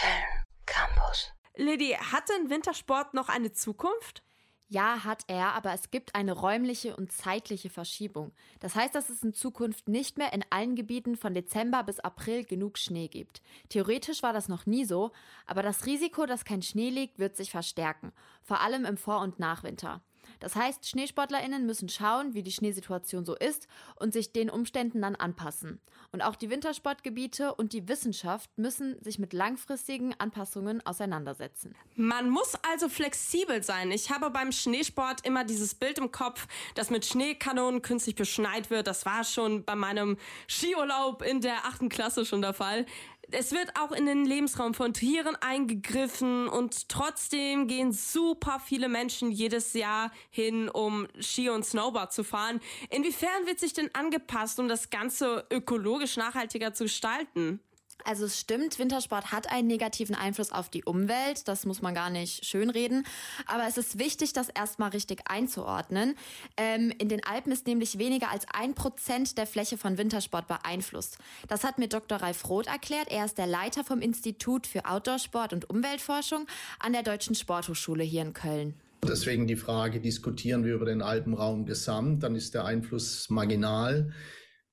Köln Campus. Lady, hat denn Wintersport noch eine Zukunft? Ja, hat er, aber es gibt eine räumliche und zeitliche Verschiebung. Das heißt, dass es in Zukunft nicht mehr in allen Gebieten von Dezember bis April genug Schnee gibt. Theoretisch war das noch nie so, aber das Risiko, dass kein Schnee liegt, wird sich verstärken, vor allem im Vor- und Nachwinter. Das heißt, SchneesportlerInnen müssen schauen, wie die Schneesituation so ist und sich den Umständen dann anpassen. Und auch die Wintersportgebiete und die Wissenschaft müssen sich mit langfristigen Anpassungen auseinandersetzen. Man muss also flexibel sein. Ich habe beim Schneesport immer dieses Bild im Kopf, das mit Schneekanonen künstlich beschneit wird. Das war schon bei meinem Skiurlaub in der achten Klasse schon der Fall es wird auch in den Lebensraum von Tieren eingegriffen und trotzdem gehen super viele Menschen jedes Jahr hin, um Ski und Snowboard zu fahren. Inwiefern wird sich denn angepasst, um das Ganze ökologisch nachhaltiger zu gestalten? Also es stimmt, Wintersport hat einen negativen Einfluss auf die Umwelt, das muss man gar nicht schönreden. Aber es ist wichtig, das erstmal richtig einzuordnen. Ähm, in den Alpen ist nämlich weniger als ein Prozent der Fläche von Wintersport beeinflusst. Das hat mir Dr. Ralf Roth erklärt. Er ist der Leiter vom Institut für Outdoorsport und Umweltforschung an der Deutschen Sporthochschule hier in Köln. Deswegen die Frage, diskutieren wir über den Alpenraum gesamt, dann ist der Einfluss marginal.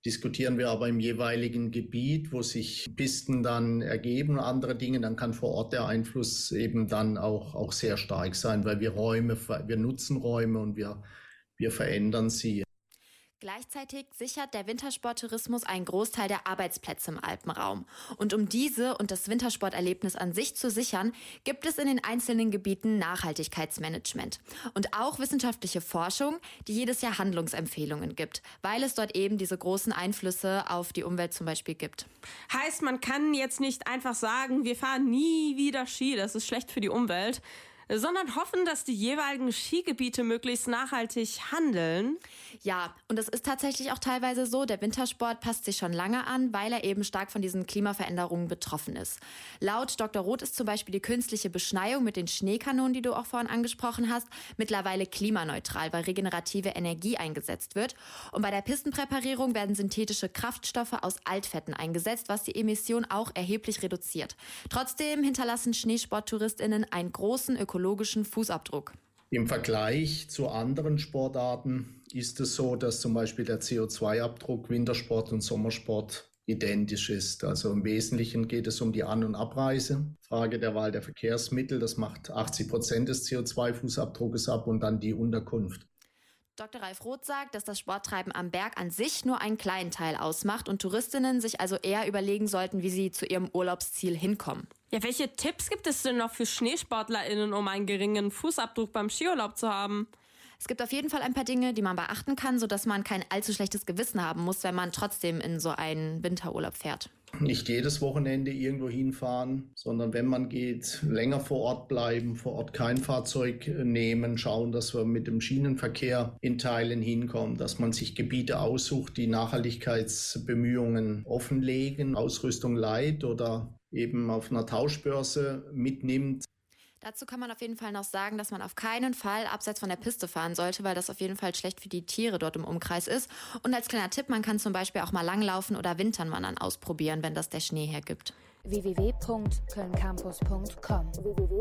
Diskutieren wir aber im jeweiligen Gebiet, wo sich Pisten dann ergeben, andere Dinge, dann kann vor Ort der Einfluss eben dann auch, auch sehr stark sein, weil wir Räume, wir nutzen Räume und wir, wir verändern sie. Gleichzeitig sichert der Wintersporttourismus einen Großteil der Arbeitsplätze im Alpenraum. Und um diese und das Wintersporterlebnis an sich zu sichern, gibt es in den einzelnen Gebieten Nachhaltigkeitsmanagement und auch wissenschaftliche Forschung, die jedes Jahr Handlungsempfehlungen gibt, weil es dort eben diese großen Einflüsse auf die Umwelt zum Beispiel gibt. Heißt, man kann jetzt nicht einfach sagen, wir fahren nie wieder Ski, das ist schlecht für die Umwelt sondern hoffen, dass die jeweiligen Skigebiete möglichst nachhaltig handeln. Ja, und es ist tatsächlich auch teilweise so, der Wintersport passt sich schon lange an, weil er eben stark von diesen Klimaveränderungen betroffen ist. Laut Dr. Roth ist zum Beispiel die künstliche Beschneiung mit den Schneekanonen, die du auch vorhin angesprochen hast, mittlerweile klimaneutral, weil regenerative Energie eingesetzt wird. Und bei der Pistenpräparierung werden synthetische Kraftstoffe aus Altfetten eingesetzt, was die Emission auch erheblich reduziert. Trotzdem hinterlassen Schneesporttouristinnen einen großen ökologischen ökologischen Fußabdruck? Im Vergleich zu anderen Sportarten ist es so, dass zum Beispiel der CO2-Abdruck Wintersport und Sommersport identisch ist. Also im Wesentlichen geht es um die An- und Abreise. Frage der Wahl der Verkehrsmittel, das macht 80 Prozent des CO2-Fußabdruckes ab und dann die Unterkunft. Dr. Ralf Roth sagt, dass das Sporttreiben am Berg an sich nur einen kleinen Teil ausmacht und Touristinnen sich also eher überlegen sollten, wie sie zu ihrem Urlaubsziel hinkommen. Ja, welche Tipps gibt es denn noch für SchneesportlerInnen, um einen geringen Fußabdruck beim Skiurlaub zu haben? Es gibt auf jeden Fall ein paar Dinge, die man beachten kann, sodass man kein allzu schlechtes Gewissen haben muss, wenn man trotzdem in so einen Winterurlaub fährt nicht jedes Wochenende irgendwo hinfahren, sondern wenn man geht, länger vor Ort bleiben, vor Ort kein Fahrzeug nehmen, schauen, dass wir mit dem Schienenverkehr in Teilen hinkommen, dass man sich Gebiete aussucht, die Nachhaltigkeitsbemühungen offenlegen, Ausrüstung leiht oder eben auf einer Tauschbörse mitnimmt. Dazu kann man auf jeden Fall noch sagen, dass man auf keinen Fall abseits von der Piste fahren sollte, weil das auf jeden Fall schlecht für die Tiere dort im Umkreis ist. Und als kleiner Tipp, man kann zum Beispiel auch mal langlaufen oder Wintern wandern ausprobieren, wenn das der Schnee hergibt. www.kölncampus.com www